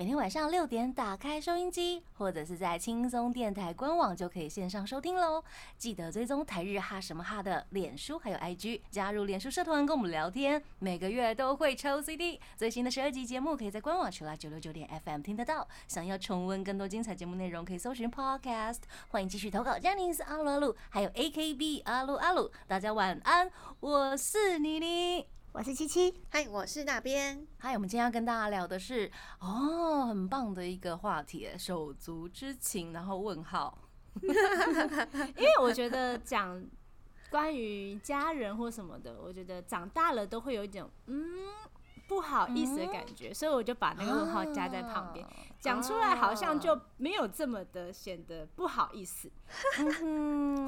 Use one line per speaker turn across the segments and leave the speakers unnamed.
每天晚上六点打开收音机，或者是在轻松电台官网就可以线上收听喽。记得追踪台日哈什么哈的脸书还有 IG，加入脸书社团跟我们聊天，每个月都会抽 CD。最新的十二集节目可以在官网除了九六九点 FM 听得到。想要重温更多精彩节目内容，可以搜寻 Podcast。欢迎继续投稿 j e n n i n g s 阿鲁阿鲁，还有 AKB 阿鲁阿鲁。大家晚安，我是妮妮。
我是七七，
嗨，我是那边。
嗨，我们今天要跟大家聊的是哦，很棒的一个话题，手足之情，然后问号。
因为我觉得讲关于家人或什么的，我觉得长大了都会有一种嗯。不好意思的感觉，所以我就把那个问号加在旁边，讲出来好像就没有这么的显得不好意思，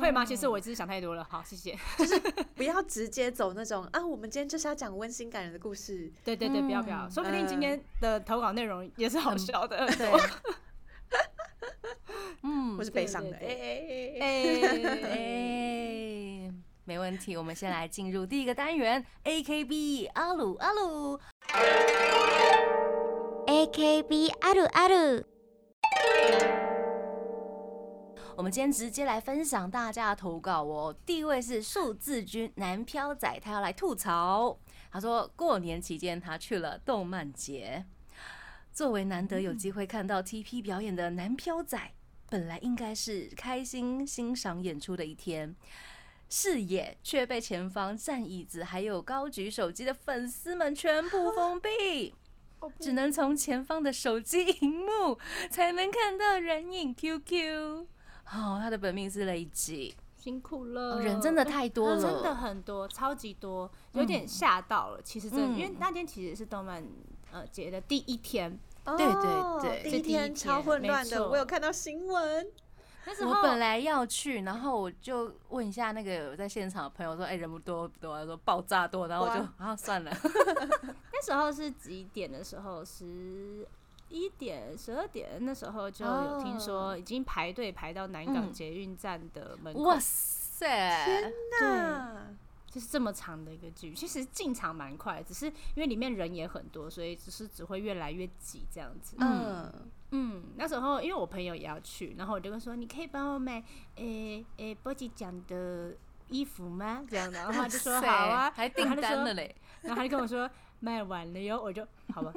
会吗？其实我只是想太多了。好，谢谢。
就是不要直接走那种啊，我们今天就是要讲温馨感人的故事。
对对对，不要不要，说不定今天的投稿内容也是好笑的。对，
嗯，或是悲伤的。
哎哎哎，没问题。我们先来进入第一个单元，A K B 阿鲁阿鲁。A K B あるある。我们今天直接来分享大家的投稿哦。第一位是数字君南漂仔，他要来吐槽。他说过年期间他去了动漫节，作为难得有机会看到 T P 表演的南漂仔，本来应该是开心欣赏演出的一天。 视野却被前方站椅子还有高举手机的粉丝们全部封闭，只能从前方的手机荧幕才能看到人影 QQ。哦，他的本命是雷吉，
辛苦了，
人真的太多了，
真的很多，超级多，有点吓到了。其实真的，因为那天其实是动漫呃节的第一天，
对对对，
第一天超混乱的，我有看到新闻。
我本来要去，然后我就问一下那个在现场的朋友说：“哎，人不多不多？”他说：“爆炸多。”然后我就啊，算了。
那时候是几点的时候？十一点、十二点？那时候就有听说已经排队排到南港捷运站的门口。
哇塞！
天哪！
就是这么长的一个剧，其实进场蛮快，只是因为里面人也很多，所以只是只会越来越挤这样子。嗯嗯，那时候因为我朋友也要去，然后我就跟说：“你可以帮我买诶诶波吉讲的衣服吗？”这样的，然后他就说：“好啊。”
还订单了嘞，
然后他就跟我说：“卖完了哟。”我就好吧，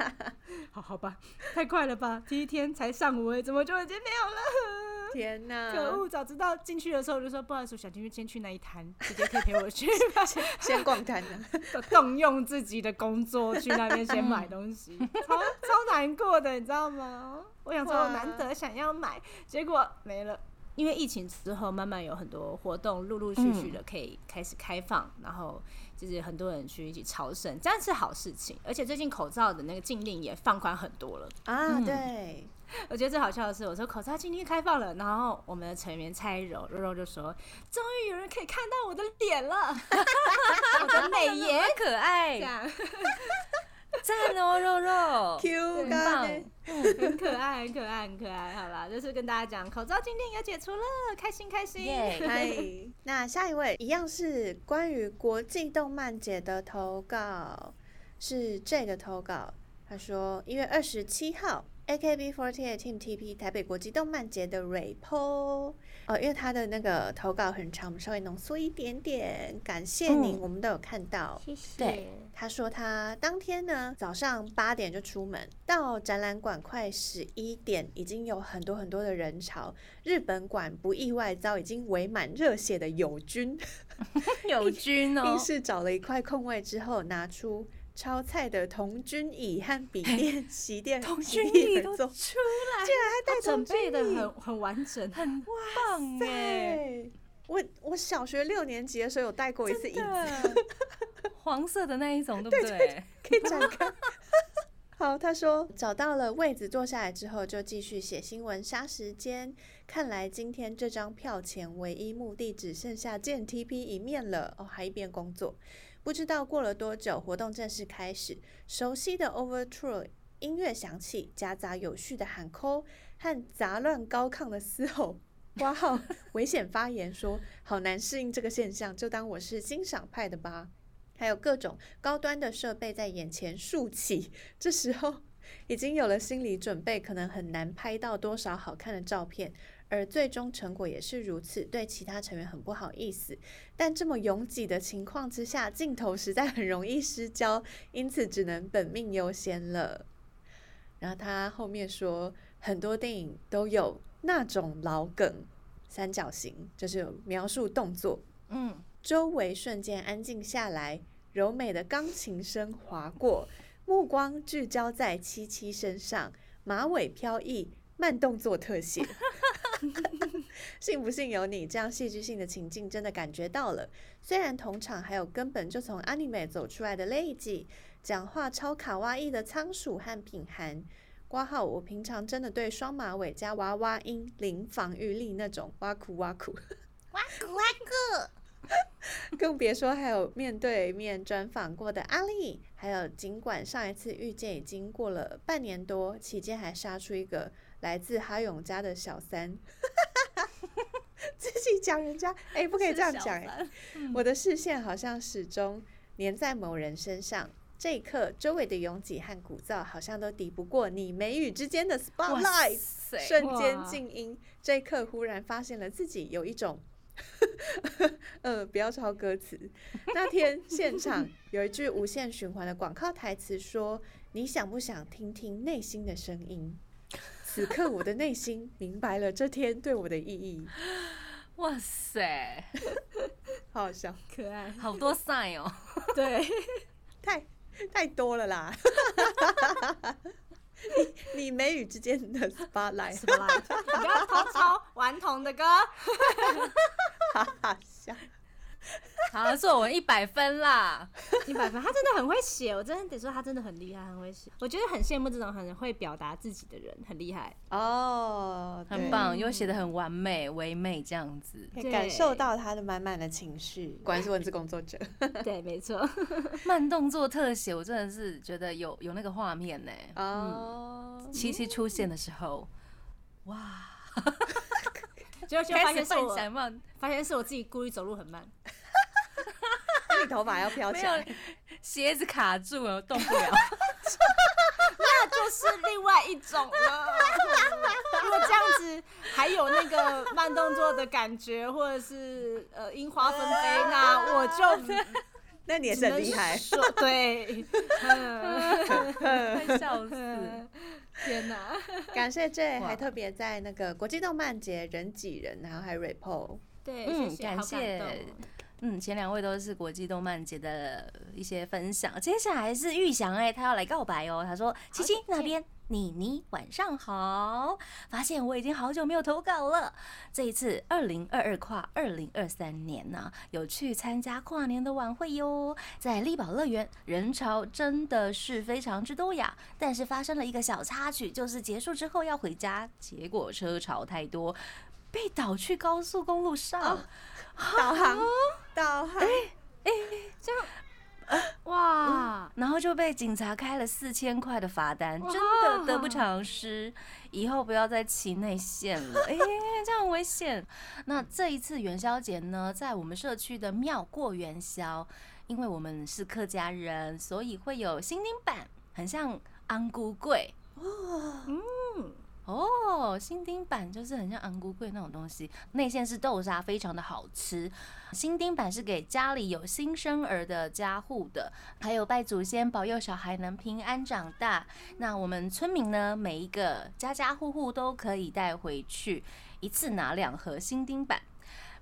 好好吧，太快了吧？第一天才上午诶，怎么就已经没有了？
天哪！
可恶，早知道进去的时候我就说不好意思，想进去先去那一摊，直接可以陪我去，
先逛摊的，
动用自己的工作去那边先买东西，超超难过的，你知道吗？我想说，我难得想要买，结果没了。因为疫情之后，慢慢有很多活动陆陆续续的可以开始开放，然后就是很多人去一起朝圣，这样是好事情。而且最近口罩的那个禁令也放宽很多了
啊，对。
我觉得最好笑的是，我说口罩今天开放了，然后我们的成员蔡柔柔柔就说：“终于有人可以看到我的脸了，我的美颜
可爱，赞哦，肉肉，
Q
很棒，很可爱，很可爱，很可爱。好啦，就是跟大家讲，口罩今天也解除了，开心开心。
嗨，那下一位一样是关于国际动漫节的投稿，是这个投稿，他说一月二十七号。AKB48 Team TP 台北国际动漫节的 report 哦，因为他的那个投稿很长，我们稍微浓缩一点点。感谢您，我们都有看到。
谢谢。
对，他说他当天呢早上八点就出门，到展览馆快十一点，已经有很多很多的人潮。日本馆不意外遭已经围满热血的友军，
友军哦，
硬是找了一块空位之后拿出。超菜的童军椅和笔电、席垫、
童军椅都出来，
竟然还带
准备的很很完整，
很棒哎！
我我小学六年级的时候有带过一次椅子，
黄色的那一种，对不对？
可以展开。好，他说找到了位子坐下来之后，就继续写新闻杀时间。看来今天这张票钱唯一目的只剩下见 TP 一面了哦，还一边工作。不知道过了多久，活动正式开始。熟悉的 Overture 音乐响起，夹杂有序的喊 call 和杂乱高亢的嘶吼。哇号危险发言说：“好难适应这个现象，就当我是欣赏派的吧。”还有各种高端的设备在眼前竖起，这时候已经有了心理准备，可能很难拍到多少好看的照片，而最终成果也是如此，对其他成员很不好意思。但这么拥挤的情况之下，镜头实在很容易失焦，因此只能本命优先了。然后他后面说，很多电影都有那种老梗，三角形就是描述动作，
嗯，
周围瞬间安静下来，柔美的钢琴声划过，目光聚焦在七七身上，马尾飘逸，慢动作特写。信不信由你，这样戏剧性的情境真的感觉到了。虽然同场还有根本就从 anime 走出来的 Lady，讲话超卡哇伊的仓鼠和品涵。挂号，我平常真的对双马尾加娃娃音零防御力那种哇酷哇酷。
哇咕哇咕，
更别说还有面对面专访过的阿丽，还有尽管上一次遇见已经过了半年多，期间还杀出一个来自哈永家的小三，自己讲人家，哎、不可以这样讲哎、我的视线好像始终粘在某人身上。这一刻，周围的拥挤和鼓噪好像都抵不过你眉宇之间的 spotlight。瞬间
哇
静音，这一刻忽然发现了自己有一种，嗯，不要抄歌词。那天现场 有一句无限循环的广告台词说：“你想不想听听内心的声音？”此刻我的内心明白了这天对我的意义，
哇塞，
好好笑，
可爱，
好多 sign 哦，
对，
太太多了啦。你你眉宇之间的 spotlight，
什么来？你不要偷抄顽童的歌。
哈哈笑。
好，作文一百分啦，
一百分，他真的很会写，我真的得说他真的很厉害，很会写。我觉得很羡慕这种很会表达自己的人，很厉害。
哦，对
很棒，又写的很完美、唯美这样子。
可以感受到他的满满的情绪，果然是文字工作者。
对，没错。
慢动作特写，我真的是觉得有有那个画面呢。
哦，
七七出现的时候，哇，
结果就发现是我，发现是我自己故意走路很慢。
你头发要飘起来，
鞋子卡住了，动不了。
那就是另外一种了。如果这样子还有那个慢动作的感觉，或者是呃樱花纷飞，那 我就
那你也是很厉害。
说对。
笑死！
天哪！
感谢 J，
哇
还特别在那个国际动漫节人挤人，然后还 repo。
对，
嗯感谢嗯，前两位都是国际动漫节的一些分享，接下来是玉祥哎、他要来告白哦。他说：“七七那边，妮妮晚上好，发现我已经好久没有投稿了。这一次二零二二跨二零二三年呢、有去参加跨年的晚会哟，在力宝乐园人潮真的是非常之多呀。但是发生了一个小插曲，就是结束之后要回家，结果车潮太多。”被导去高速公路上，
哦导航，导航，哎，这样
哇，
然后就被警察开了四千块的罚单，真的得不偿失。以后不要再骑内线了，哎、这样很危险。那这一次元宵节呢，在我们社区的庙过元宵，因为我们是客家人，所以会有新丁板，很像安菇桂。
嗯，
哦，新丁板就是很像昂菇桂那种东西，内馅是豆沙，非常的好吃。新丁板是给家里有新生儿的家户的，还有拜祖先保佑小孩能平安长大。那我们村民呢，每一个家家户户都可以带回去，一次拿两盒新丁板。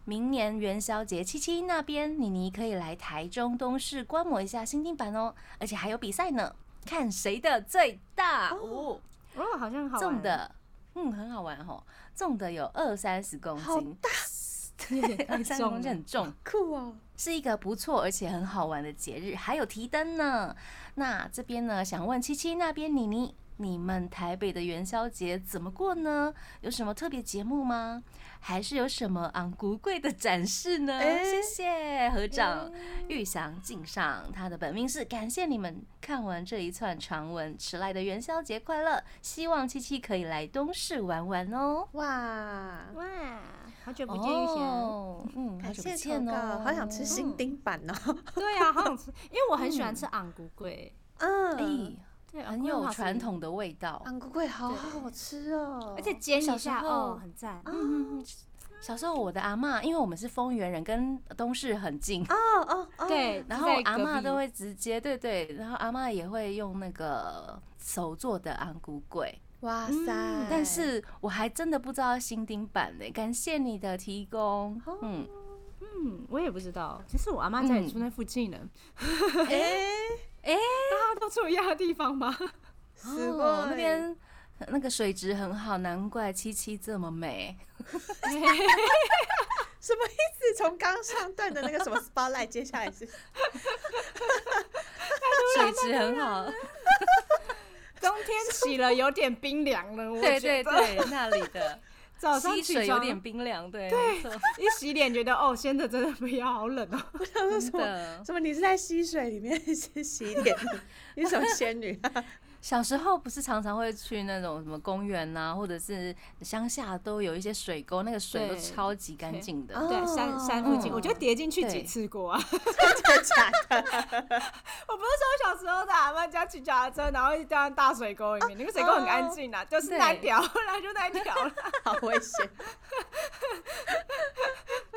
明年元宵节，七七那边妮妮可以来台中东市观摩一下新丁板哦，而且还有比赛呢，看谁的最大哦
哦，好像好玩
重的，嗯，很好玩哦。重的有二三十公斤，
有点太
二三十公斤很重，
酷哦！
是一个不错而且很好玩的节日，还有提灯呢。那这边呢，想问七七那边妮妮你们台北的元宵节怎么过呢？有什么特别节目吗？还是有什么 昂古贵的展示呢？
哎
谢谢合掌玉祥敬上，他的本命是感谢你们看完这一串长文，迟来的元宵节快乐，希望七七可以来东市玩玩哦。
哇，
哇，好久不见玉贤。
哦，嗯，好
感谢
久不见
投稿，
哦，
好想吃新丁版哦。
对啊，好想吃，因为我很喜欢吃昂古贵，
嗯，
哎，
对，
很有传，统的味道。
昂古贵好好吃哦，
而且煎一下哦，很赞。
嗯，小时候我的阿嬷，因为我们是丰原人，跟东市很近，
哦哦哦，
对，
然后阿嬷都会直接对对，然后阿嬷也会用那个手做的安菇粿，
哇塞！
嗯
但是我还真的不知道新丁版呢，感谢你的提供。
哦
嗯，
嗯，我也不知道，其实我阿妈家也住那附近呢，
哎，
大家都住一样的地方吧？
死过
哦那边那个水质很好，难怪七七这么美。
什么意思？从刚上段的那个什么 spotlight，接下来是？
水质很好，
冬天起了有点冰凉了，我
对
觉得。
对对，那里的
早上
溪
起床
水有点冰凉，对，对，
一洗脸觉得哦，现在真的不要，好冷哦。
真的。
什么？你是在溪水里面 是洗脸？你是什么仙女啊？
小时候不是常常会去那种什么公园呐、或者是乡下都有一一些水沟，那个水都超级干净的。
哦
对，山山附近，
嗯
我就跌进去
对
几次过啊。
真的假的？
我不是说小时候在阿妈家骑脚踏车，然后一掉到大水沟里面，那个水沟很干净啊，就是那
对
条，后来就那条了，
好危险！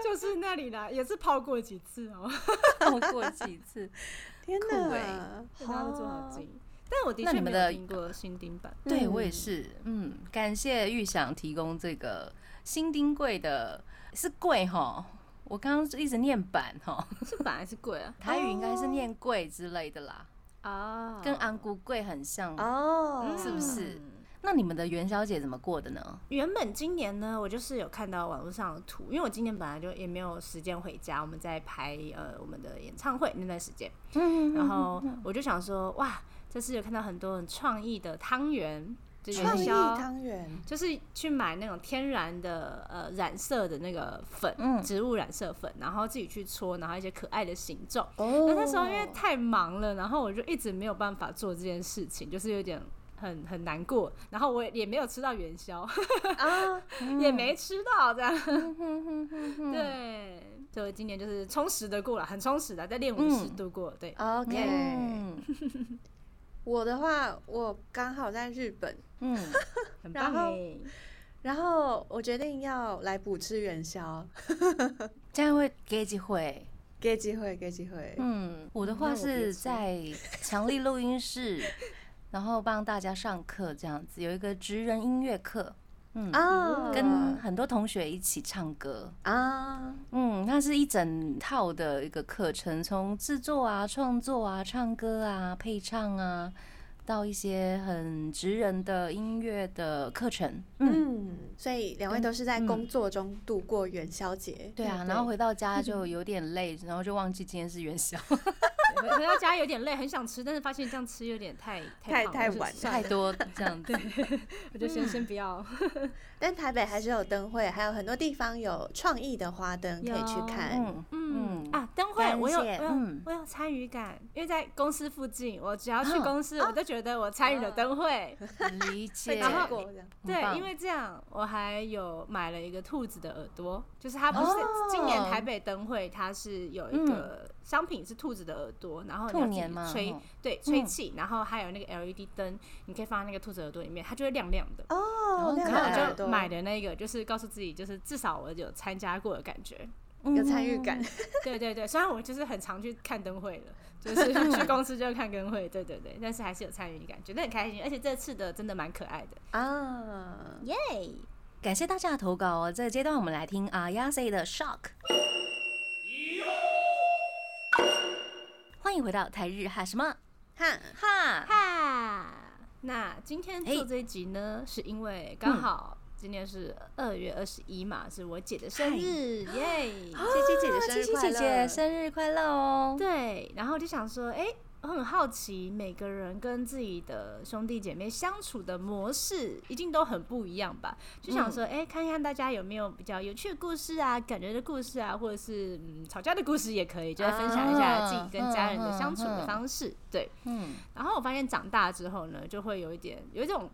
就是那里啦，也是泡过几次哦，
泡过几次。
天
酷
哪
欸！
跟他们住好近。但我的
那你们的
确没有听过新丁版，
对
嗯
我也是，嗯，感谢玉想提供这个新丁柜的，是贵哈。我刚刚一直念板哈，
是版还是贵啊？
台语应该是念贵之类的啦，
哦
跟安菇贵很像。
哦，
是不是那你们的元宵节怎么过的呢？
原本今年呢，我就是有看到网络上的图，因为我今年本来就也没有时间回家，我们在拍呃我们的演唱会那段时间，
嗯
然后我就想说，哇，这次有看到很多很创意的汤圆，就
创意
元宵，
汤圆，
就是去买那种天然的呃染色的那个粉，
嗯。
植物染色粉，然后自己去搓，然后一些可爱的形状。
哦。
那那时候因为太忙了，然后我就一直没有办法做这件事情，就是有点很很难过。然后我也没有吃到元宵，
啊，
也没吃到这样。
嗯
对，所以今年就是充实的过了，很充实的，在练舞时
嗯。
度过。对
，OK，
嗯
我的话，我刚好在日本，
嗯，
很
然后。然后我决定要来补吃元宵，
这样会给机会。
给机会，给机会。
嗯，我的话是在强力录音室，然后帮大家上课这样子，有一个职人音乐课，嗯，
啊，
跟很多同学一起唱歌，
啊，
嗯，它是一整套的一个课程，从制作啊、创作啊、唱歌啊、配唱啊，到一些很职人的音乐的课程，嗯。
嗯，所以两位都是在工作中度过元宵节。
对啊，然后回到家就有点累，然后就忘记今天是元宵，
回回到家有点累，很想吃，但是发现这样吃有点太
太太晚
太多这样子。
我就先先不要。
但台北还是有灯会，还有很多地方有创意的花灯可以去
有
看。
嗯
嗯
嗯
啊，灯会我有我有
谢嗯
我有参与感，因为在公司附近，我只要去
哦
公司，我都觉得我参与了灯会。
理解。
然后对，因为这样我还有买了一个兔子的耳朵，就是它不是
哦
今年台北灯会，它是有一个商品是兔子的耳朵，然后你要自己
兔年嘛
吹
哦
对吹气，然后还有那个 LED 灯，你可以放在那个兔子耳朵里面，它就会亮亮的。
哦，
然后我
亮的耳朵
就买的那个，就是告诉自己，就是至少我有参加过的感觉。
有参与感。
对对对，虽然我就是很常去看灯会了，就是 去公司就看灯会，对对对，但是还是有参与感觉，得很开心。而且这次的真的蛮可爱的，
啊，
耶！
感谢大家的投稿哦。这个阶段我们来听阿亚 C 的 Shock。欢迎回到台日哈什么
哈，
哈？
哈，那今天做这一集呢，是因为刚好今天是二月二十一嘛，是我姐的生日，耶！
七七姐姐生日快乐！
姐姐生日快乐哦！
对，然后就想说，哎、我很好奇，每个人跟自己的兄弟姐妹相处的模式一定都很不一样吧？就想说，哎、看看大家有没有比较有趣的故事啊、感人的故事啊，或者是嗯吵架的故事也可以，就来分享一下自己跟家人的相处的方式。对，
嗯，
然后我发现长大之后呢，就会有一点有一种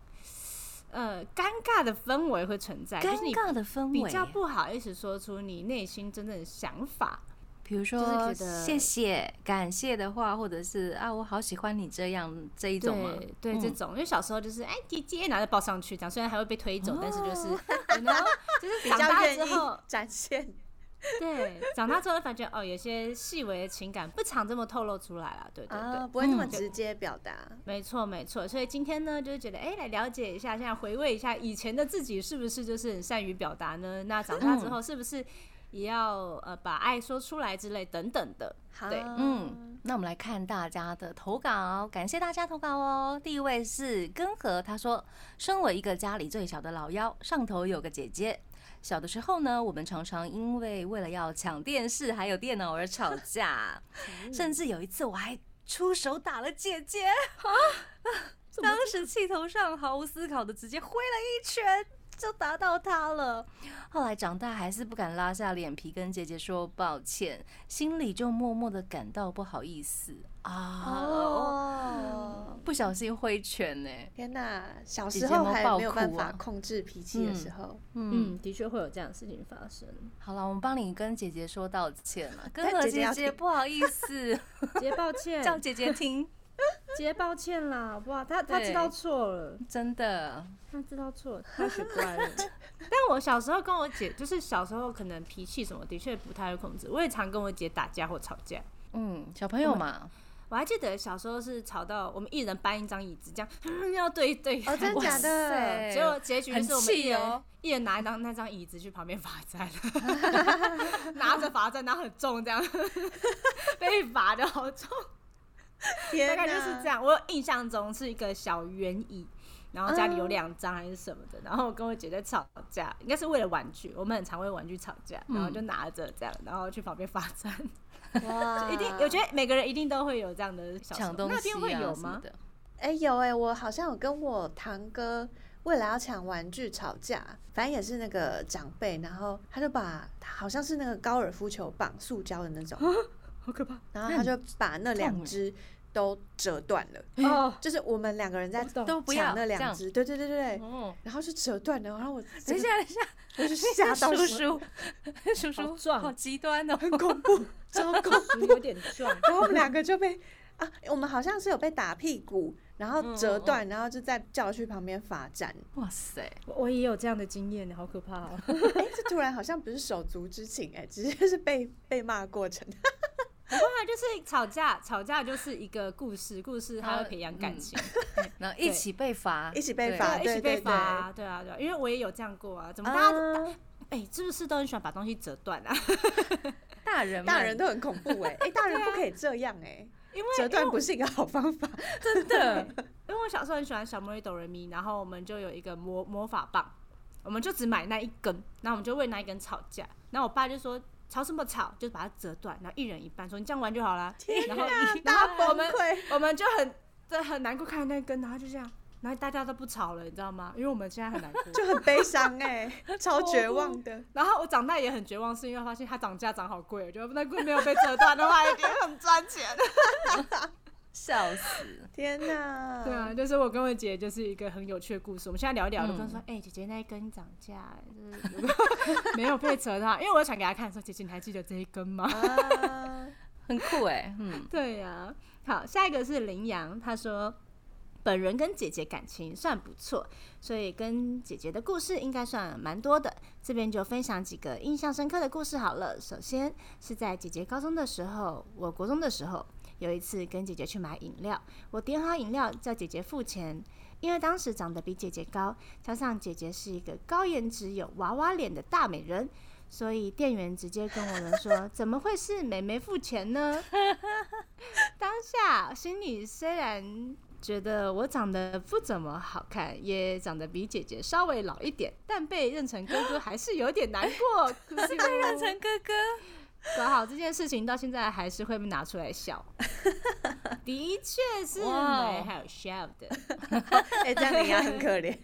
呃尴尬的氛围会存在，
尴尬的氛围，
比较不好意思说出你内心真正的想法。
比如
就是
说谢谢、感谢的话，或者是啊，我好喜欢你这样这一种吗？
对这种，因为小时候就是哎姐姐，然后就抱上去，这样虽然还会被推走，但是就是
哦
you know，就是
比
长大之后，
展现。
对，长大之后就发觉哦，有些细微的情感不常这么透露出来了，对对对。
啊，不会那么
嗯
直接表达。
没错，没错，所以今天呢，就是觉得，哎、来了解一下，现在回味一下以前的自己，是不是就是很善于表达呢？那长大之后，是不是也要呃把爱说出来之类等等的？
好，
对
嗯，那我们来看大家的投稿，感谢大家投稿哦。第一位是根河，他说：“身为一个家里最小的老幺，上头有个姐姐。小的时候呢，我们常常因为为了要抢电视还有电脑而吵架，甚至有一次我还出手打了姐姐啊！当时气头上毫无思考的直接挥了一拳。”就打到他了。后来长大还是不敢拉下脸皮跟姐姐说抱歉，心里就默默的感到不好意思啊。
哦，
不小心挥拳呢、
天哪！小
姐
时候还
没有
办法控制脾气的时候，
嗯，
嗯，的确会有这样的事情发生。
好了，我们帮你跟姐姐说道歉了，跟
但
何姐姐不好意思，
姐姐抱歉，
叫姐姐听，
姐抱歉啦，好不好？他他知道错了，
真的，
他知道错了，他学乖了。但我小时候跟我姐，就是小时候可能脾气什么的确不太会控制，我也常跟我姐打架或吵架。
嗯，小朋友嘛，
我还记得小时候是吵到我们一人搬一张椅子，这样要对对。
哦，真的假的？
塞。
结果结局就是我们一人、
哦
一人拿一张那张椅子去旁边罚站，拿着罚站，然后很重这样，被罚的好重，大概就是这样。我有印象中是一个小圆椅。然后家里有两张还是什么的，然后我跟我姐在吵架，应该是为了玩具，我们很常为玩具吵架，然后就拿着这样，然后去旁边罚站，
哇，
一定，我觉得每个人一定都会有这样的小
东西
那边会有吗？
哎、有哎、我好像有跟我堂哥为了要抢玩具吵架，反正也是那个长辈，然后他就把好像是那个高尔夫球棒，塑胶的那种，
好可怕。
然后他就把那两只都折断了，
哦！
就是我们两个人在
我懂
都不要
抢那两只，对对对对对，
哦，
然后就折断了，然后我
等一下，等一下，
我就吓到
叔叔，叔叔，
好
极端哦，
很恐怖，糟糕，
属有点壮，
然后我们两个就被啊，我们好像是有被打屁股，然后折断，然后就在教区旁边罚站。
哇塞，
我我也有这样的经验，好可怕哦！
哎、这突然好像不是手足之情、哎，直接是被被骂过程。
不过就是吵架，吵架就是一个故事，故事它会培养感情，
然后一起被罚，
一起被罚，
一起被罚啊，对。啊，对啊，因为我也有这样过啊，怎么大家哎，是不是都很喜欢把东西折断啊？
大人们
大人都很恐怖哎、哎、大人不可以这样哎、
因为
折断不是一个好方法。
真的，
因为我小时候很喜欢小魔女哆瑞咪，然后我们就有一个魔魔法棒，我们就只买那一根，然后我们就为那一根吵架，然后我爸就说吵什么吵，就把它折断，然后一人一半，说你这样玩就好了。然后然后我们我们就很这很难过看那一根，然后就这样，然后大家都不吵了，你知道吗？因为我们现在很难过。
就很悲伤哎、超绝望的。
然后我长大也很绝望，是因为发现它涨价涨好贵，我觉得那根没有被折断的话，一定很赚钱。
笑死，
天哪！
对啊，就是我跟我姐就是一个很有趣的故事。我们现在聊一聊，就跟
嗯
她说：“哎、姐姐那一根涨价、就是如果没有被折的话，因为我有传给她看，说姐姐你还记得这一根吗？”
啊，
很酷哎，嗯，
对呀、好，下一个是羚羊，他说本人跟姐姐感情算不错，所以跟姐姐的故事应该算蛮多的。这边就分享几个印象深刻的故事好了。首先是在姐姐高中的时候，我国中的时候，有一次跟姐姐去买饮料，我点好饮料叫姐姐付钱。因为当时长得比姐姐高，加上姐姐是一个高颜值、有娃娃脸的大美人，所以店员直接跟我们说：“怎么会是妹妹付钱呢？” 当下心里虽然觉得我长得不怎么好看，也长得比姐姐稍微老一点，但被认成哥哥还是有点难过。被认
成哥哥，
搞好这件事情到现在还是会被拿出来笑。的确是好笑的。
哎、这样你也很可怜。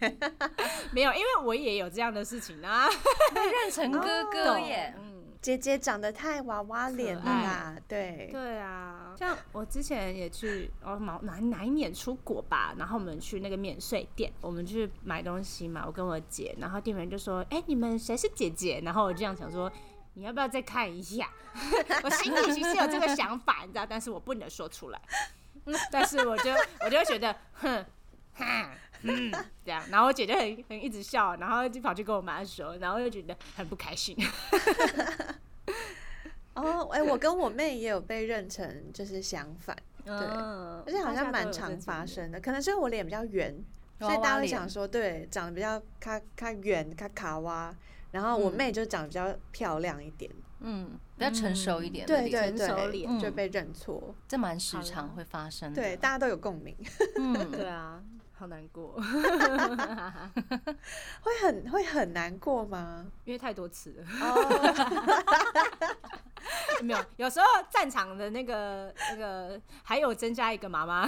没有，因为我也有这样的事情啊。
被认成哥哥耶。
嗯，
姐姐长得太娃娃脸了啦，对，
对啊，像我之前也去哦哪哪哪一年出国吧，然后我们去那个免税店，我们去买东西嘛，我跟我姐，然后店员就说：“哎、你们谁是姐姐？”然后我就这样想说。你要不要再看一下？我心里其实有这个想法，你知道，但是我不能说出来。嗯但是我就我就会觉得，哼，哈，嗯，这样，然后我姐就很很一直笑，然后就跑去跟我妈说，然后又觉得很不开心。
哦，哎、我跟我妹也有被认成就是相反，
嗯，
而且好像蛮常发生的，可能是我脸比较圆，所以大家会想说，对，长得比较卡卡圆、卡卡哇。然后我
嗯。
妹就长得比较漂亮一点，
嗯，比较成熟一点的
对，对对，
成熟脸。
嗯。
就被认错，
这蛮时常会发生的。
对，大家都有共鸣，
嗯，
对啊，好难过，
会很会很难过吗？
因为太多次了。
哦，
没有，有时候战场的那个那个还有增加一个妈妈，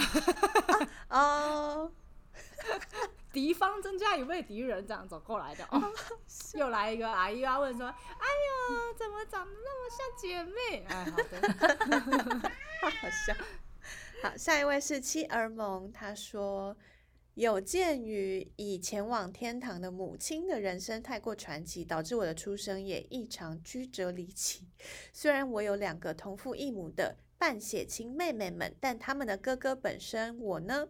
哦，
敌方增加一位敌人，这样走过来的哦，又来一个阿姨要问说：“哎呦，怎么长得那么像姐妹？”哎，好的，
好好笑。好，下一位是妻儿萌，他说。有鉴于以前往天堂的母亲的人生太过传奇，导致我的出生也异常曲折离奇。虽然我有两个同父异母的半血亲妹妹们，但他们的哥哥本身我呢，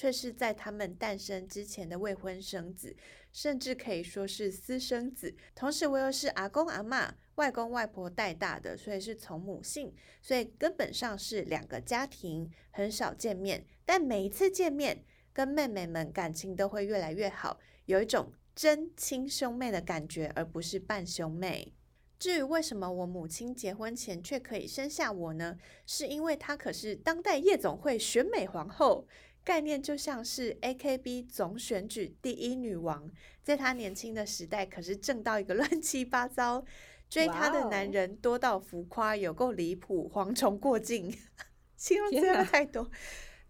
却是在他们诞生之前的未婚生子，甚至可以说是私生子。同时，我又是阿公阿嬷、外公外婆带大的，所以是从母姓，所以根本上是两个家庭，很少见面。但每一次见面，跟妹妹们感情都会越来越好，有一种真亲兄妹的感觉，而不是半兄妹。至于为什么我母亲结婚前却可以生下我呢？是因为她可是当代夜总会选美皇后，概念就像是 AKB 总选举第一女王，在她年轻的时代可是正到一个 乱七八糟，追她的男人多到浮夸，有够离谱，蝗虫过境，形容词太多。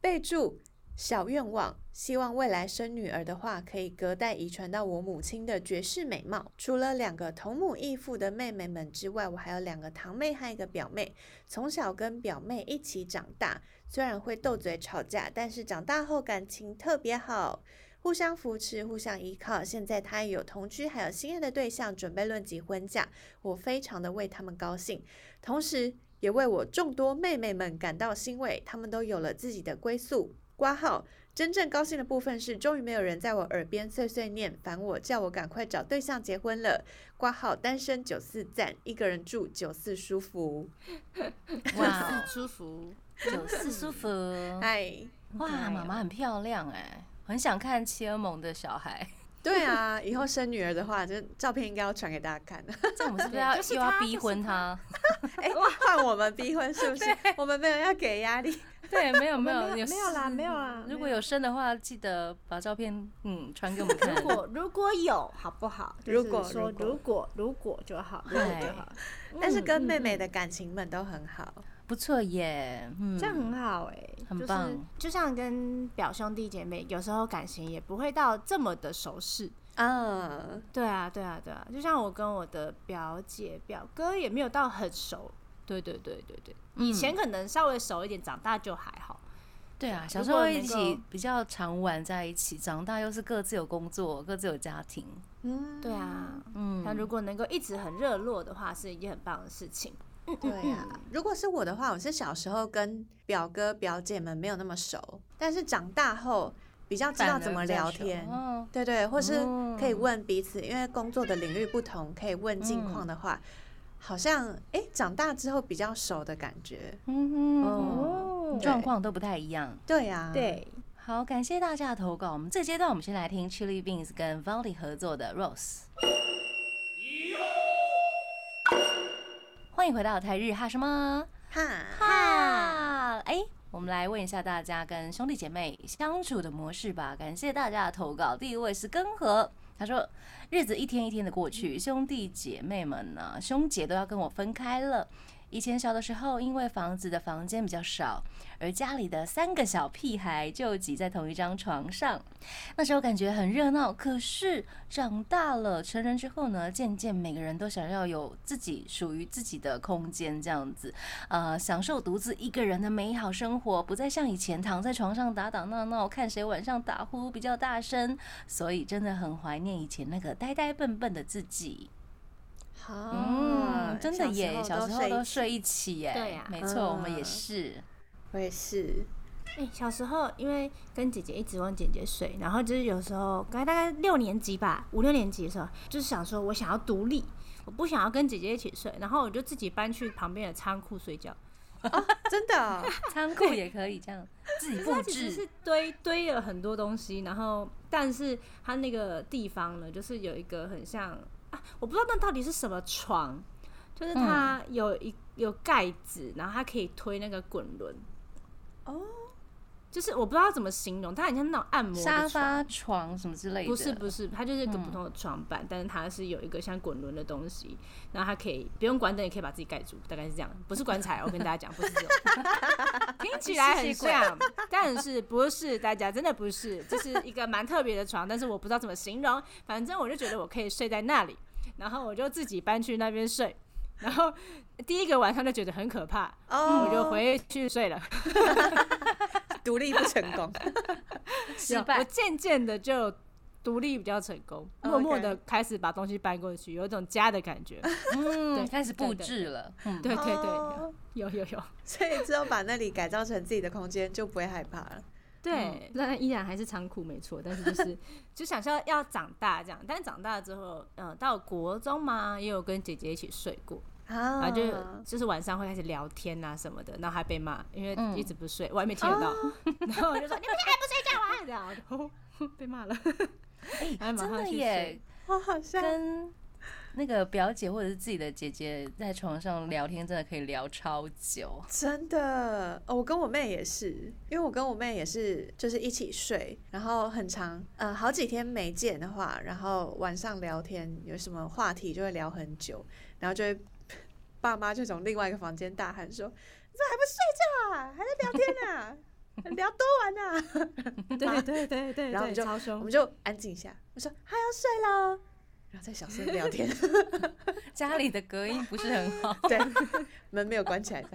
备注小愿望，希望未来生女儿的话，可以隔代遗传到我母亲的绝世美貌。除了两个同母异父的妹妹们之外，我还有两个堂妹和一个表妹，从小跟表妹一起长大。虽然会斗嘴吵架，但是长大后感情特别好，互相扶持，互相依靠。现在他也有同居，还有心爱的对象，准备论及婚嫁，我非常的为他们高兴，同时也为我众多妹妹们感到欣慰，她们都有了自己的归宿。挂号，真正高兴的部分是，终于没有人在我耳边碎碎念，烦我，叫我赶快找对象结婚了。挂号，单身九四赞，一个人住九四舒服。
哇，
舒服。
九四 舒服。
哎，
哇，妈妈很漂亮哎，很想看切尔蒙的小孩。
对啊，以后生女儿的话，这照片应该要传给大家看。
这样我们是不是要又要逼婚他？
哎，换我们逼婚是不是？我们没有要给压力。
对，没有没
没
有
有没有啦，没有啦。
如果有生的话，记得把照片嗯传给我们看。
如果如果有，好不好？
如果
就是说
如果
如果就好，如果就好。
但是跟
嗯
妹妹的感情们都很好。
不错耶，嗯，
这样很好哎、就是
很棒
就像跟表兄弟姐妹，有时候感情也不会到这么的熟识。
啊，
对啊，对啊，对啊，就像我跟我的表姐、表哥也没有到很熟。对对对对对，以前可能稍微熟一点，长大就还好。
对啊，小时候一起比较常玩在一起，长大又是各自有工作，各自有家庭。
嗯，
对啊，
嗯，
那如果能够一直很热络的话，是一件很棒的事情。
对呀、如果是我的话，我是小时候跟表哥表姐们没有那么熟，但是长大后比较知道怎么聊天。
哦，
对对，或是可以
哦
问彼此，因为工作的领域不同，可以问近况的话，好像哎、长大之后比较熟的感觉。
嗯哼，
哦
状况都不太一样。
对呀、，
对，
好，感谢大家的投稿。我们这阶段我们先来听 Chili Beans 跟 Valley 合作的 Rose。迎回到台日哈什么
哈，
哈？哎，我们来问一下大家跟兄弟姐妹相处的模式吧。感谢大家的投稿。第一位是根河，他说日子一天一天的过去，兄弟姐妹们呢，兄姐都要跟我分开了。以前小的时候，因为房子的房间比较少，而家里的三个小屁孩就挤在同一张床上，那时候感觉很热闹。可是长大了，成人之后呢，渐渐每个人都想要有自己属于自己的空间，这样子，呃，享受独自一个人的美好生活，不再像以前躺在床上打打闹闹，看谁晚上打呼比较大声。所以真的很怀念以前那个呆呆笨笨的自己。
好，
嗯，真的耶，小时候都睡一起耶。
对呀
没错，我们也
嗯
是。
我也是，
哎、小时候因为跟姐姐一直往姐姐睡，然后就是有时候大概大概六年级吧，五六年级的时候，就是想说我想要独立，我不想要跟姐姐一起睡，然后我就自己搬去旁边的仓库睡觉。
真的哦、
仓库也可以这样自己布置
是，堆堆了很多东西，然后但是它那个地方呢，就是有一个很像啊，我不知道那到底是什么床，就是它有一有盖子，然后它可以推那个滚轮。
哦，
就是我不知道怎么形容，它很像那种按摩
沙发床什么之类的。
不是不是，它就是一个
嗯
普通的床板，但是它是有一个像滚轮的东西，然后它可以不用关灯，也可以把自己盖住，大概是这样。不是棺材，我跟大家讲，不是这种，听起来很像，但是不是？大家真的不是，这是一个蛮特别的床，但是我不知道怎么形容，反正我就觉得我可以睡在那里，然后我就自己搬去那边睡。然后第一个晚上就觉得很可怕，
哦，
我就回去睡了。
独立不成功，
我
失败。
渐渐的就独立比较成功，默默的开始把东西搬过去，有一种家的感觉。
嗯，
对
开始布置了。嗯，
对对对，
哦
有有有，
所以之后把那里改造成自己的空间，就不会害怕了。
对，那、依然还是仓库没错，但是就是 就想象要长大这样，但是长大之后，嗯、到国中嘛，也有跟姐姐一起睡过，
啊
然后就就是晚上会开始聊天啊什么的，然后还被骂，因为
嗯。
一直不睡，我还没听得到，然后我就说你们还不睡觉啊，这样 被骂了，
真的耶，
我好像
跟那个表姐或者是自己的姐姐在床上聊天，真的可以聊超久。
真的哦，我跟我妹也是，因为我跟我妹也是，就是一起睡，然后很长，呃，好几天没见的话，然后晚上聊天有什么话题就会聊很久，然后就会爸妈就从另外一个房间大喊说：“你怎么还不睡觉啊？还在聊天啊？聊多晚啊
对对对对
然后我们就我们，就安静一下，我说：“还要睡喽。”然后再小声聊天，
家里的隔音不是很好，
对，门没有关起来的。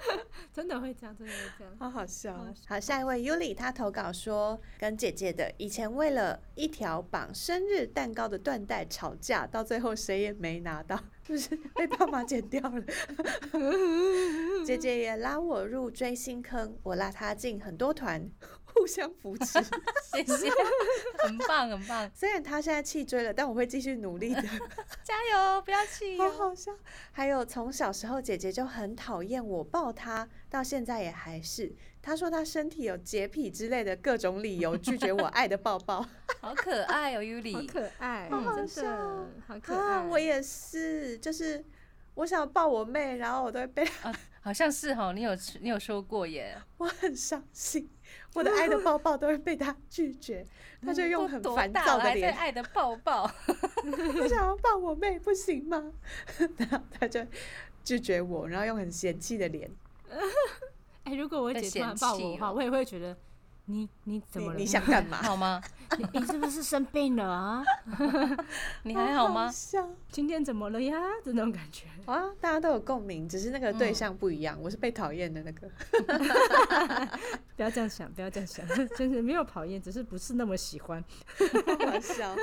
真的会这样，真的会这样。
好好笑哦
好。
好，下一位 Yuli，她投稿说，跟姐姐的以前为了一条绑生日蛋糕的缎带吵架，到最后谁也没拿到，就 是被爸妈剪掉了。姐姐也拉我入追星坑，我拉她进很多团，互相扶持。
谢谢，很棒很棒，
虽然他现在弃追了，但我会继续努力的。
加油，不要气
好
哦。
好笑。还有从小时候姐姐就很讨厌我抱她，到现在也还是。她说她身体有洁癖之类的各种理由拒绝我爱的抱抱。
好可爱哦
好
，Yuli。
可爱，
好好
真
笑
的好可
啊，
爱。
我也是，就是我想抱我妹，然后我都会被她，
好像是哈，你有你有说过耶，
我很伤心，我的爱的 抱抱都会被他拒绝，他就用很烦躁的脸，
爱的抱抱，
我想要抱我妹，不行吗？然后他就拒绝我，然后用很嫌弃的脸，
哎、如果我
被
姐突然抱我的话，我也会觉得你你怎么了？
你你想干嘛？
好吗？
你你是不是生病了啊？
你还好吗？
笑
今天怎么了呀？这种感觉。
啊，大家都有共鸣，只是那个对
嗯
象不一样。我是被讨厌的那个。
不要这样想，不要这样想，真是没有讨厌，只是不是那么喜欢。
好笑。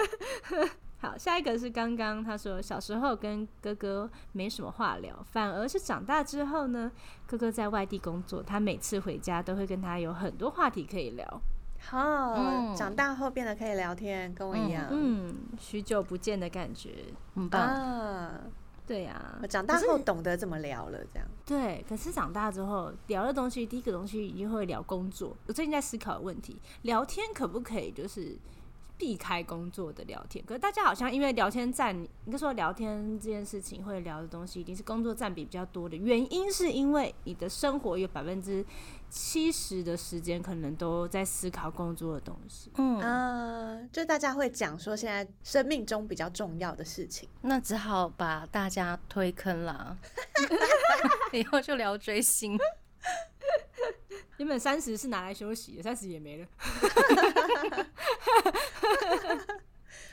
好，下一个是刚刚他说小时候跟哥哥没什么话聊，反而是长大之后呢，哥哥在外地工作，他每次回家都会跟他有很多话题可以聊。
好，
嗯
长大后变得可以聊天，跟我一样。
嗯，许久不见的感觉。
很棒。
啊，
对呀、
我长大后懂得怎么聊了，这样。
对，可是长大之后聊的东西，第一个东西一定会聊工作。我最近在思考的问题，聊天可不可以就是避开工作的聊天。可是大家好像因为聊天占，应该说聊天这件事情会聊的东西，一定是工作占比比较多的原因，是因为你的生活有百分之七十的时间可能都在思考工作的东西。
嗯，
呃，就大家会讲说现在生命中比较重要的事情。
那只好把大家推坑啦，以后就聊追星。
原本三十是拿来休息的，三十也没了。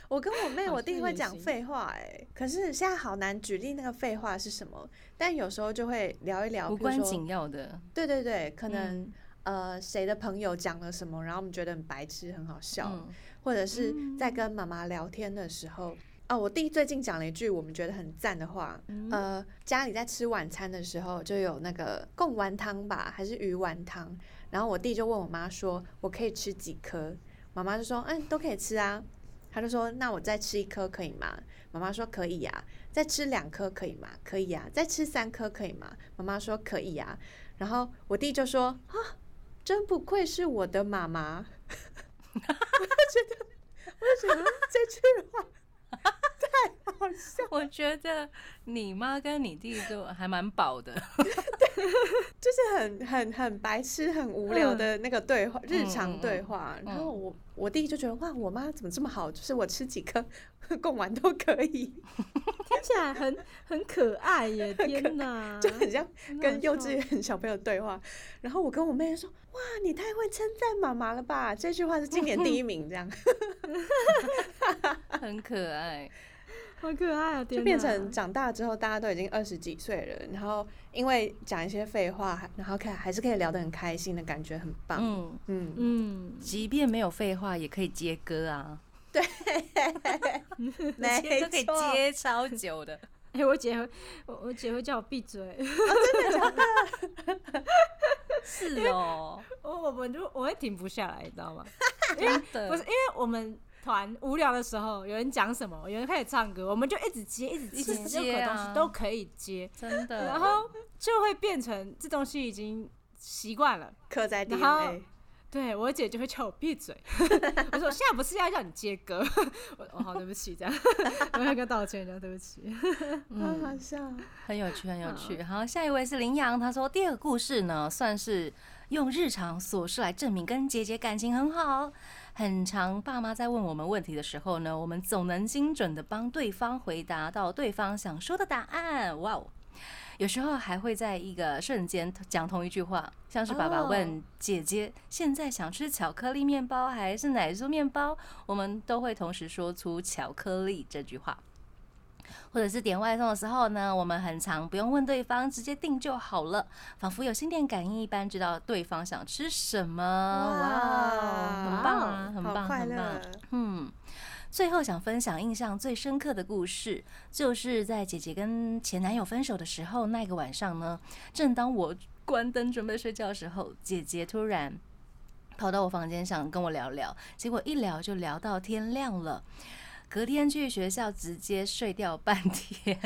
我跟我妹、我弟会讲废话哎、可是现在好难举例那个废话是什么，但有时候就会聊一聊，
无关紧要的，
对对对，可能、
嗯
呃谁的朋友讲了什么，然后我们觉得很白痴、很好笑，
嗯
或者是在跟妈妈聊天的时候。哦，我弟最近讲了一句我们觉得很赞的话，呃，家里在吃晚餐的时候就有那个贡丸汤吧，还是鱼丸汤，然后我弟就问我妈说，我可以吃几颗？妈妈就说，嗯，都可以吃啊。他就说，那我再吃一颗可以吗？妈妈说可以呀、再吃两颗可以吗？可以呀、再吃三颗可以吗？妈妈说可以呀、然后我弟就说啊，真不愧是我的妈妈。我就觉得，我就觉得 这句话太好笑，
我觉得你妈跟你弟都还蛮饱的。
就是很很很白痴、很无聊的那个对话，日常
嗯
对话。
嗯
然后我我弟就觉得哇，我妈怎么这么好？就是我吃几颗 贡丸都可以，
听起来很很可爱耶！天哪，
就很像跟幼稚园小朋友对话。然后我跟我妹说：“哇，你太会称赞妈妈了吧！”这句话是今年第一名，这样
很可爱。
好可爱啊！
就变成长大之后，大家都已经二十几岁了，然后因为讲一些废话，然后可以还是可以聊得很开心的感觉，很棒。
嗯，
嗯，
嗯，
即便没有废话，也可以接歌啊，对
没
接歌可以
错
接超久的。
哎、我姐会，我我姐会叫我闭嘴，真的假的
是哦，
我我们就我会停不下来，你知道吗？
真的
不是因为我们团无聊的时候，有人讲什么，有人开始唱歌，我们就一直接，一直
一直
接，任何东西都可以接，
真的。
然后就会变成这东西已经习惯了。
刻在 DNA。
对我姐就会叫我闭嘴，我说我现在不是要叫你接歌，我我好对不起这样，我要跟她道歉，这样对不起。
好好笑。
很有趣，很有趣。好，下一位是林阳，他说第二个故事呢，算是用日常琐事来证明跟姐姐感情很好。很常爸妈在问我们问题的时候呢，我们总能精准的帮对方回答到对方想说的答案。哇哦！有时候还会在一个瞬间讲同一句话，像是爸爸问姐姐现在想吃巧克力面包还是奶酥面包，我们都会同时说出巧克力这句话。或者是点外送的时候呢，我们很常不用问对方，直接订就好了，仿佛有心电感应一般，知道对方想吃什么。哇哦，很棒啊，很棒，很棒。。嗯，最后想分享印象最深刻的故事，就是在姐姐跟前男友分手的时候，那个晚上呢，正当我关灯准备睡觉的时候，姐姐突然跑到我房间想跟我聊聊，结果一聊就聊到天亮了。隔天去学校直接睡掉半天，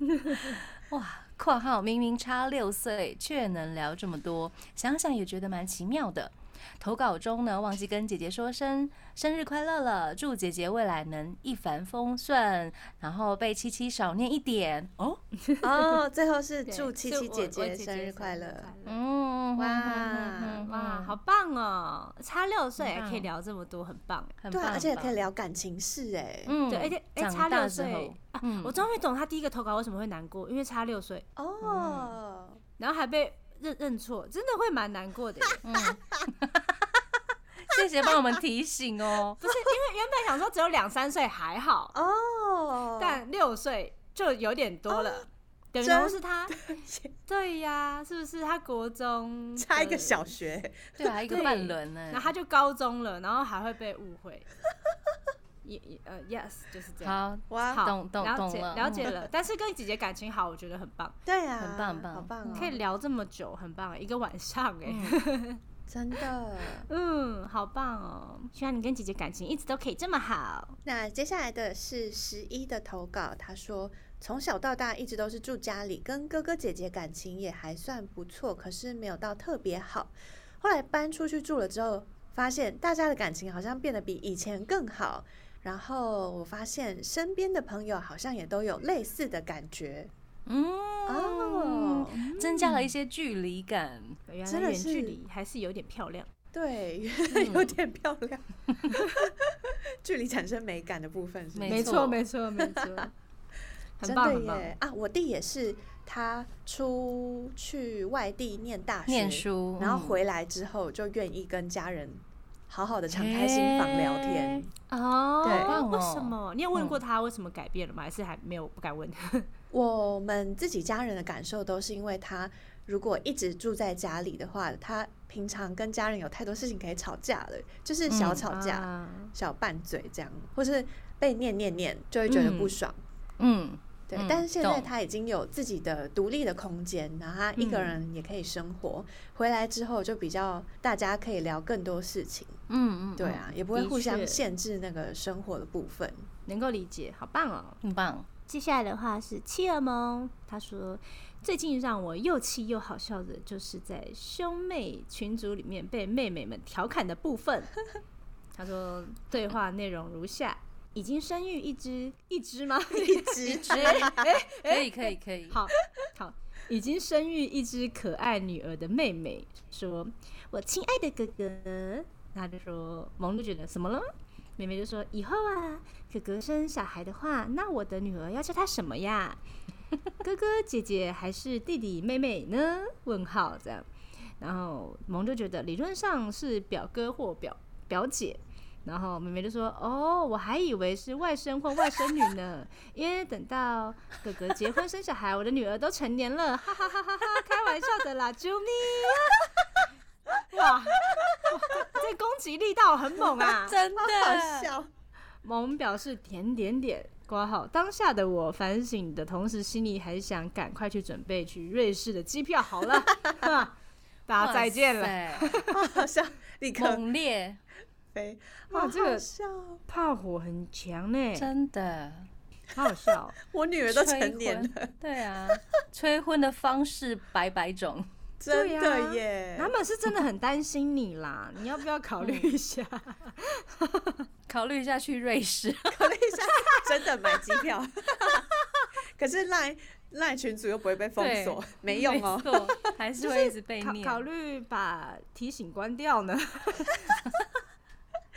哇！（括号明明差六岁，却能聊这么多，想想也觉得蛮奇妙的。）投稿中呢，忘记跟姐姐说声生日快乐了，祝姐姐未来能一帆风顺，然后被七七少念一点哦。
哦，最后是祝七七姐姐
姐
生日快乐。
嗯，
哇
棒哦！差六岁还可以聊这么多，很棒。
对啊，
很棒，
而且可以。聊感情事哎。
嗯，
对，而且哎，
长
差六岁，啊
嗯，
我终于懂他第一个投稿为什么会难过，因为差六岁，
哦，
然后还被认认错，真的会蛮难过的
谢谢帮我们提醒哦。
不是因为原本想说只有两三岁还好，
哦，
但六岁就有点多了，等于说是他，对呀，是不是他国中
差一个小学，
对啊，一个半轮呢
然后。他就高中了，然后还会被误会。也也呃，yes，就是这样。
好，
哇，
好，
懂懂
了解
懂了
解了。但是跟姐姐感情好，我觉得很棒，
对啊，
很棒很棒
好棒哦，
可以聊这么久，很棒，一个晚上哎，
嗯
真的。
嗯，好棒哦！希望你跟姐姐感情一直都可以这么好。
那接下来的是十一的投稿，他说从小到大一直都是住家里，跟哥哥姐姐感情也还算不错，可是没有到特别好。后来搬出去住了之后，发现大家的感情好像变得比以前更好。然后我发现身边的朋友好像也都有类似的感觉。
嗯，
哦，
增加了一些距离感。
原
真的
来远距
是
离还是有点漂亮。
对，原来有点漂亮。距离产生美感的部分是
没错，
没错，没错，很棒，
真的。耶！啊，我弟也是，他出去外地念大学，
念书
然后
嗯
回来之后就愿意跟家人好好的敞开心房聊天。
哦，
对
为什么？你有问过
嗯
他为什么改变了吗？还是还没有不敢问？
我们自己家人的感受都是因为他如果一直住在家里的话，他平常跟家人有太多事情可以吵架了，就是小
嗯
吵架、
啊
小拌嘴这样，或是被念念念就会觉得不
嗯
爽。
嗯，
对，
嗯
但是现在他已经有自己的独立的空间，然后他一个
嗯
人也可以生活。回来之后就比较大家可以聊更多事情，
嗯嗯，
对啊，也不会互相限制那个生活的部分。
能够理解，好棒哦。
很棒。
接下来的话是妻儿萌，他说最近让我又气又好笑的，就是在兄妹群组里面被妹妹们调侃的部分。他说对话内容如下：已经生育一只一只吗？
一只
可以可以可以，
好好，已经生育一只可爱女儿的妹妹说：“我亲爱的哥哥。”他就说，萌就觉得怎么了？妹妹就说：“以后啊，哥哥生小孩的话，那我的女儿要叫她什么呀？哥哥、姐姐还是弟弟、妹妹呢？”问号这样。然后萌就觉得理论上是表哥或表表姐。然后妹妹就说：“哦，我还以为是外甥或外甥女呢，因为等到哥哥结婚生小孩，我的女儿都成年了，哈哈哈哈哈！开玩笑的啦，啾咪！哇，哇这这攻击力道很猛啊！
真的
好
的，
笑。
萌表示点点点挂号。当下的我反省的同时，心里还想赶快去准备去瑞士的机票。好了，大家再见了。
了，
好笑，立刻
猛烈，
飞。
这个炮火很强呢，
真的。
好好笑哦。
我女儿都成年了，
对啊，催婚的方式百百种。
真
对
的
呀
耶。
他们是真的很担心你啦，你要不要考虑一下？
考虑一下去瑞士，
考虑一下，真的买机票。可是赖赖群主又不会被封
对
锁，没用哦。
还是会一直被
考
念。
考虑把提醒关掉呢？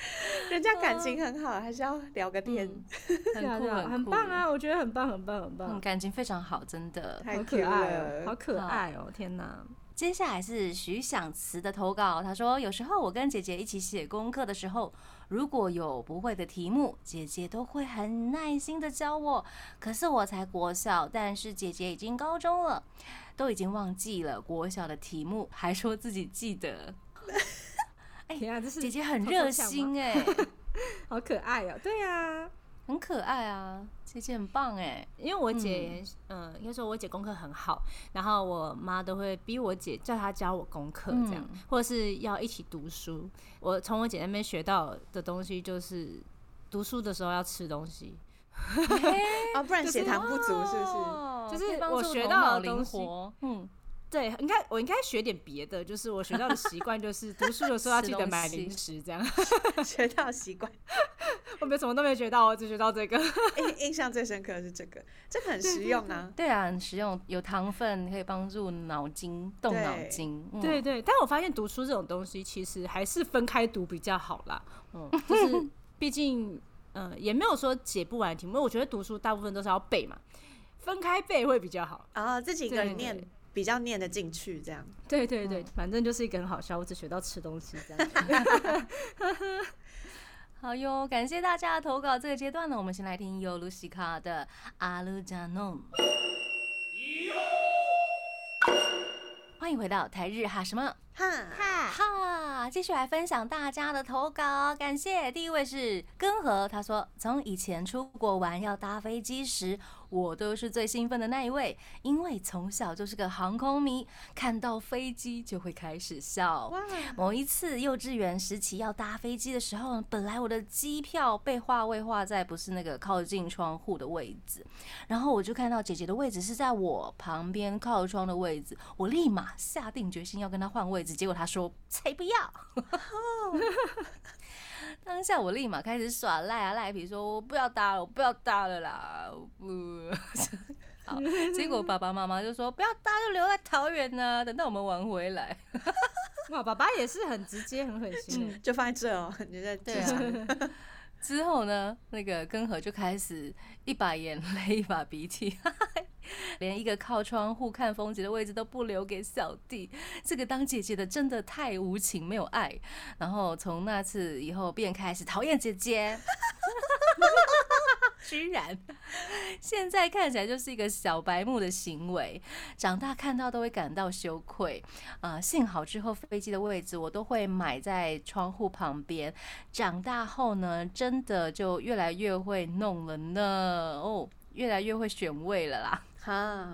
人家感情很好，还是要聊个天，
很酷很
棒啊！我觉得很棒，很棒，很
嗯，
棒，
感情非常好，真的。
太
好可爱
了
哦，好可爱哦！天哪，
接下来是徐想慈的投稿，他说：“有时候我跟姐姐一起写功课的时候，如果有不会的题目，姐姐都会很耐心的教我。可是我才国小，但是姐姐已经高中了，都已经忘记了国小的题目，还说自己记得。哎
天啊，这是
姐姐很热心哎、
好可爱哦！对啊，
很可爱啊，姐姐很棒哎、
因为我姐，嗯，应该说我姐功课很好，然后我妈都会逼我姐叫她教我功课，这样，
嗯
或者是要一起读书。我从我姐那边学到的东西就是，读书的时候要吃东西。
啊，不然血糖不足是不是？
哦
就是我学到的东西
活，嗯，
对，应该我应该学点别的，就是我学到的习惯就是读书的时候要
吃
记得买零食，这样。
学到习惯。
我没什么都没学到，我只学到这个。
印印象最深刻的是这个，这个很实用啊。
对啊，很实用，有糖分可以帮助脑筋动脑
对
筋，嗯
对对，但我发现读书这种东西其实还是分开读比较好啦。嗯，就是毕竟，嗯、也没有说解不完的题目，因为我觉得读书大部分都是要背嘛，分开背会比较好。
然后自己一个
对
人念比较念得进去，这样。
对对对，
嗯
反正就是一个很好笑，我只学到吃东西这样。
好哟，感谢大家的投稿。这个阶段呢，我们先来听尤露西卡的《阿鲁加诺》。欢迎回到台日哈什么
哈，
哈，
哈，继续来分享大家的投稿，感谢。第一位是根河，他说从以前出国玩要搭飞机时，我都是最兴奋的那一位，因为从小就是个航空迷，看到飞机就会开始笑。某一次幼稚园时期要搭飞机的时候，本来我的机票被划位划在不是那个靠近窗户的位置，然后我就看到姐姐的位置是在我旁边靠窗的位置，我立马下定决心要跟她换位置，结果她说才不要。当下我立马开始耍赖啊赖皮，说我不要搭了，我不要搭了啦，我不。好，结果爸爸妈妈就说不要搭，就留在桃园呢、等到我们玩回来。
哇，爸爸也是很直接、很狠心的。
就放在这哦，你在
对
场。
之后呢，那个根河就开始一把眼泪一把鼻涕，连一个靠窗户看风景的位置都不留给小弟。这个当姐姐的真的太无情，没有爱。然后从那次以后便开始讨厌姐姐。居然，现在看起来就是一个小白目的行为，长大看到都会感到羞愧。啊、幸好之后飞机的位置我都会买在窗户旁边，长大后呢，真的就越来越会弄了呢。哦，越来越会选位了啦。
哈，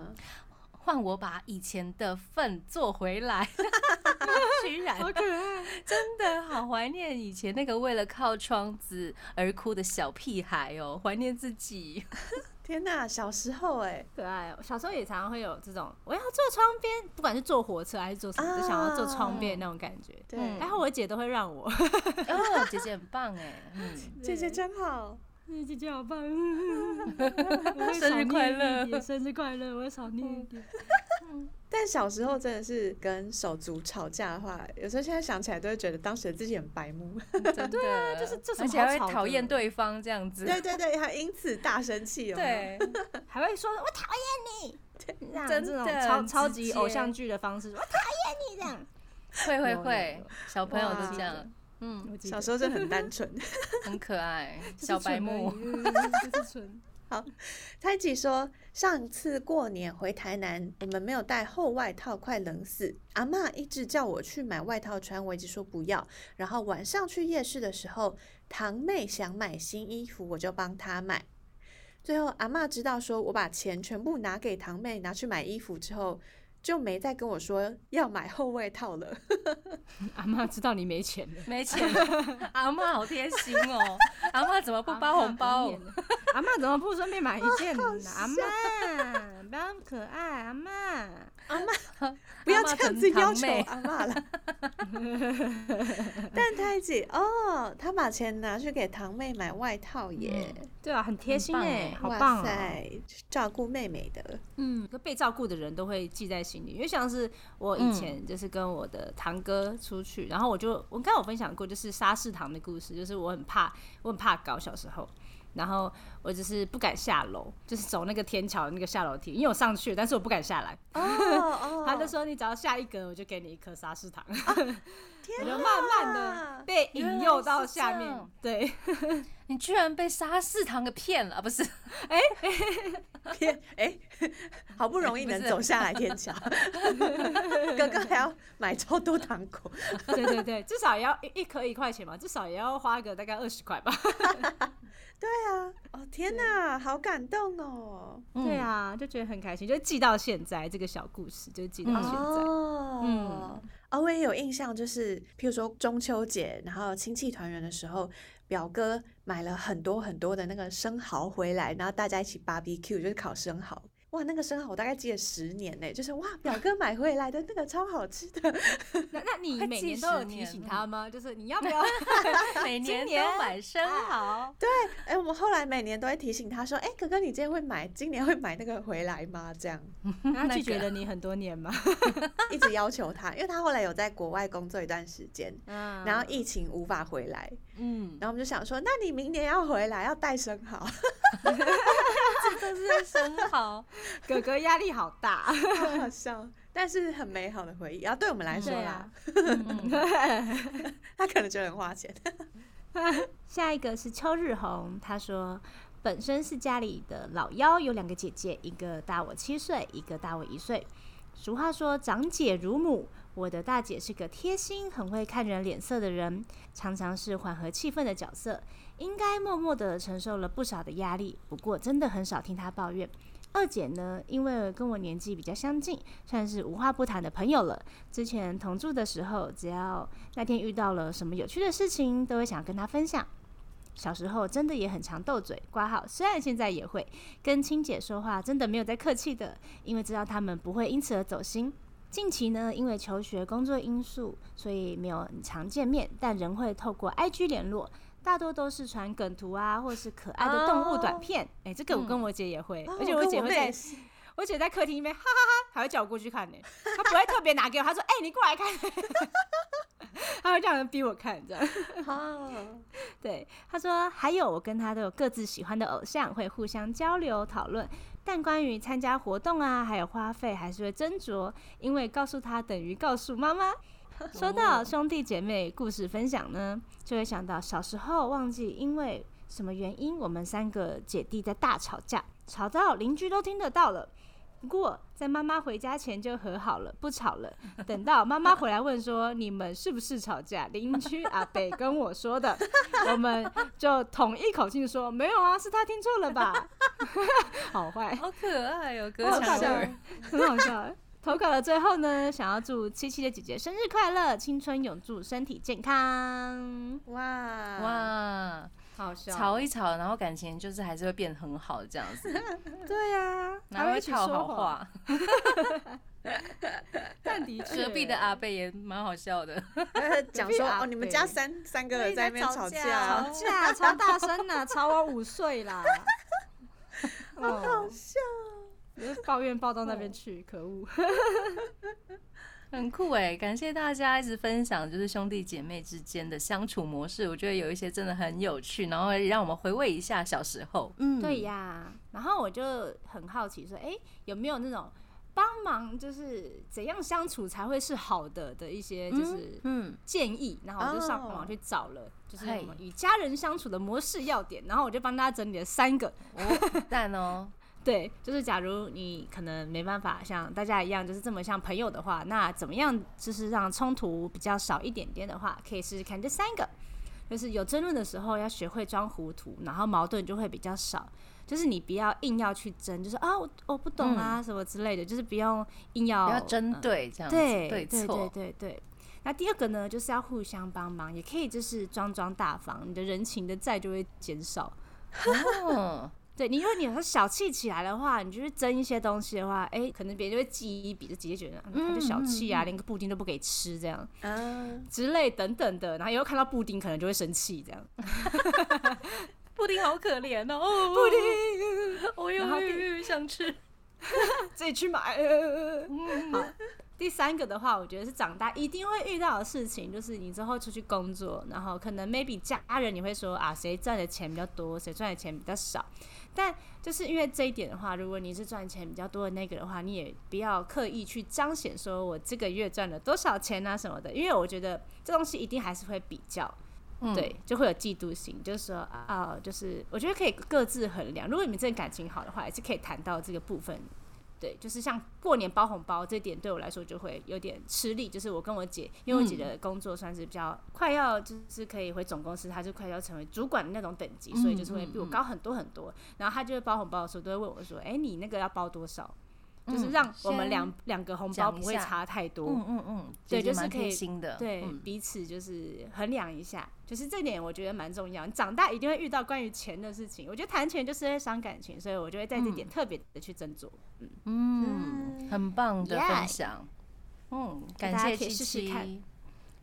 换我把以前的份做回来，居然。
好可爱，
真的好怀念以前那个为了靠窗子而哭的小屁孩哦，怀念自己。
天哪，小时候哎，
可爱哦！小时候也常常会有这种，我要坐窗边，不管是坐火车还是坐什么，就想要坐窗边那种感觉。
对。
嗯，
然后我姐都会让我，
哦，姐姐很棒哎，嗯，
姐姐真好。
姐姐好棒，
生日快乐。
生日快乐，我会少念一点。
但小时候真的是跟手足吵架的话，有时候现在想起来都会觉得当时的自己很白目。
真的，
就是这什
而且还会讨厌对方这样子。
对对对，还因此大生气有没有，
对，
还会说我讨厌你，这样
真
这种超超级偶像剧的方式，我讨厌你这样。
会会会，小朋友
哇
就这样，嗯，
小时候真的很单纯。
很可爱，小白
蠢而已
目。
嗯就是蠢。
太极说，上次过年回台南，我们没有带厚外套，快冷死。阿妈一直叫我去买外套穿，我一直说不要。然后晚上去夜市的时候，堂妹想买新衣服，我就帮她买。最后阿妈知道说我把钱全部拿给堂妹拿去买衣服之后，就没再跟我说要买厚外套了。
阿妈知道你没钱了，
没钱，阿妈好贴心哦。阿妈怎么不包红包？
阿妈怎么不顺便买一件呢？阿妈不要那么可爱，阿妈。
不要
阿嬷
这样子要求阿妈了。但太子哦，他把钱拿去给堂妹买外套耶，
对啊，很贴心哎，好棒哦。
塞，照顾妹妹的，
嗯，个被照顾的人都会记在心里，因为像是我以前就是跟我的堂哥出去，然后我就我刚刚有分享过，就是沙士堂的故事，就是我很怕我很怕搞，小时候。然后我就是不敢下楼，就是走那个天桥那个下楼梯，因为我上去了，但是我不敢下来。
哦哦
他就说你只要下一格，我就给你一颗沙士糖。
天
我就慢慢的被引诱到下面对，
你居然被沙士堂给骗了，啊不是？
天哎，好不容易能走下来天桥，哥哥还要买超多糖果，
对对对，至少也要一一颗一块钱嘛，至少也要花个大概二十块吧。
对啊，哦天哪，好感动哦，
对啊，就觉得很开心，就记到现在这个小故事，就记到现在。
哦，
嗯
哦，我也有印象，就是譬如说中秋节，然后亲戚团圆的时候，表哥买了很多很多的那个生蚝回来，然后大家一起 barbecue，就是烤生蚝。哇，那个生蚝我大概记了十年呢，就是哇，表哥买回来的那个超好吃的。
那那你每年都有提醒他吗？就是你要不要？
每年
年
都买生蚝，对
哎、我们后来每年都会提醒他说，哎、哥哥，你今天会买，今年会买那个回来吗？这样
他
那个
拒绝了你很多年吗？
一直要求他，因为他后来有在国外工作一段时间，
嗯
然后疫情无法回来，
嗯，
然后我们就想说，那你明年要回来，要带生蚝。
这是生蚝，
哥哥压力好大。
好好笑，但是很美好的回忆。然后对我们来说啦 他可能觉得很花钱。
下一个是秋日红，他说本身是家里的老幺，有两个姐姐，一个大我七岁，一个大我一岁。俗话说长姐如母，我的大姐是个贴心、很会看人脸色的人，常常是缓和气氛的角色，应该默默的承受了不少的压力。不过真的很少听她抱怨。二姐呢，因为跟我年纪比较相近，算是无话不谈的朋友了。之前同住的时候，只要那天遇到了什么有趣的事情，都会想跟她分享。小时候真的也很常斗嘴，挂号。虽然现在也会跟亲姐说话，真的没有在客气的，因为知道他们不会因此而走心。近期呢，因为求学、工作因素，所以没有很常见面，但仍会透过 IG 联络。大多都是传梗图啊，或是可爱的动物短片。哎、这个我跟我姐也会，而且我姐会在，我姐在客厅里面哈哈哈，还会叫我过去看呢。她不会特别拿给我，她说：“哎、你过来看。”她会这样逼我看，这样。
好，
对，她说还有我跟她都有各自喜欢的偶像，会互相交流讨论。但关于参加活动啊，还有花费，还是会斟酌，因为告诉他等于告诉妈妈。说到兄弟姐妹故事分享呢，就会想到小时候忘记因为什么原因，我们三个姐弟在大吵架，吵到邻居都听得到了。不过在妈妈回家前就和好了，不吵了。等到妈妈回来问说你们是不是吵架，邻居阿北跟我说的，我们就统一口径说没有啊，是他听错了吧？好坏，
好可爱哦，哥
好笑。很好笑。投稿的最后呢，想要祝七七的姐姐生日快乐，青春永驻，身体健康。
哇，
哇，
好笑
吵一吵，然后感情就是还是会变很好这样子，
对呀、
然后会吵好，话。
但的确，
隔壁的阿贝也蛮好笑的，
讲说哦，你们家三三个人在那边吵
吵架
架，
吵架超大声呐、吵我五岁啦，好
好笑。
抱怨抱到那边去，可恶。
很酷哎！感谢大家一直分享，就是兄弟姐妹之间的相处模式，我觉得有一些真的很有趣，然后让我们回味一下小时候。
嗯
对呀，然后我就很好奇说，哎、有没有那种帮忙，就是怎样相处才会是好的的一些就是
嗯，
建议，然后我就上
哦
网去找了，就是我们与家人相处的模式要点，然后我就帮大家整理了三个。
哦，赞哦，
对，就是假如你可能没办法像大家一样，就是这么像朋友的话，那怎么样就是让冲突比较少一点点的话，可以试试看这三个。就是有争论的时候要学会装糊涂，然后矛盾就会比较少。就是你不要硬要去争，就是啊我我不懂啊、什么之类的，就是不用硬要
不要针对这样子，
对
对
对对，对对。那第二个呢，就是要互相帮忙，也可以就是装装大方，你的人情的债就会减少。
哦，
对你，如果你有时候小气起来的话，你就是争一些东西的话，哎、可能别人就会记一笔，就直接觉得、嗯、他就小气啊，连个布丁都不给吃这样
嗯，
之类等等的，然后以后看到布丁可能就会生气这样。
布丁好可怜哦，
布丁，
我又又想吃。
自己去买。呃好，第三个的话，我觉得是长大一定会遇到的事情，就是你之后出去工作，然后可能 maybe 家人你会说啊，谁赚的钱比较多，谁赚的钱比较少。但就是因为这一点的话，如果你是赚钱比较多的那个的话，你也不要刻意去彰显说我这个月赚了多少钱啊什么的，因为我觉得这东西一定还是会比较。
嗯，
对，就会有嫉妒心，就是说啊、就是我觉得可以各自衡量。如果你们真的感情好的话，也是可以谈到这个部分。对，就是像过年包红包这点，对我来说就会有点吃力。就是我跟我姐，因为我姐的工作算是比较快要，就是可以回总公司，她就快要成为主管的那种等级，所以就是会比我高很多很多。然后她就会包红包的时候，都会问我说：“哎、你那个要包多少？”就是
嗯
让我们两两个红包不会差太多。
嗯嗯嗯，
对就是可以
贴心的，
对，
嗯
彼此就是衡量一下，就是这点我觉得蛮重要。你长大一定会遇到关于钱的事情，我觉得谈钱就是会伤感情，所以我就会在这点特别的去斟酌。嗯，
嗯，很棒的分享。嗯，感
大家可以
谢七
试试看
七。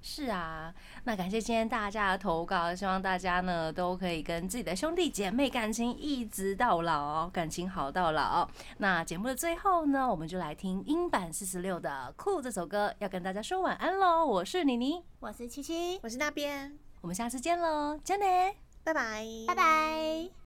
是啊，那感谢今天大家的投稿，希望大家呢都可以跟自己的兄弟姐妹感情一直到老，感情好到老。那节目的最后呢，我们就来听英版四十六的《酷》这首歌，要跟大家说晚安喽。我是妮妮，
我是七七，
我是那边，
我们下次见喽，真的。
拜拜，
拜拜。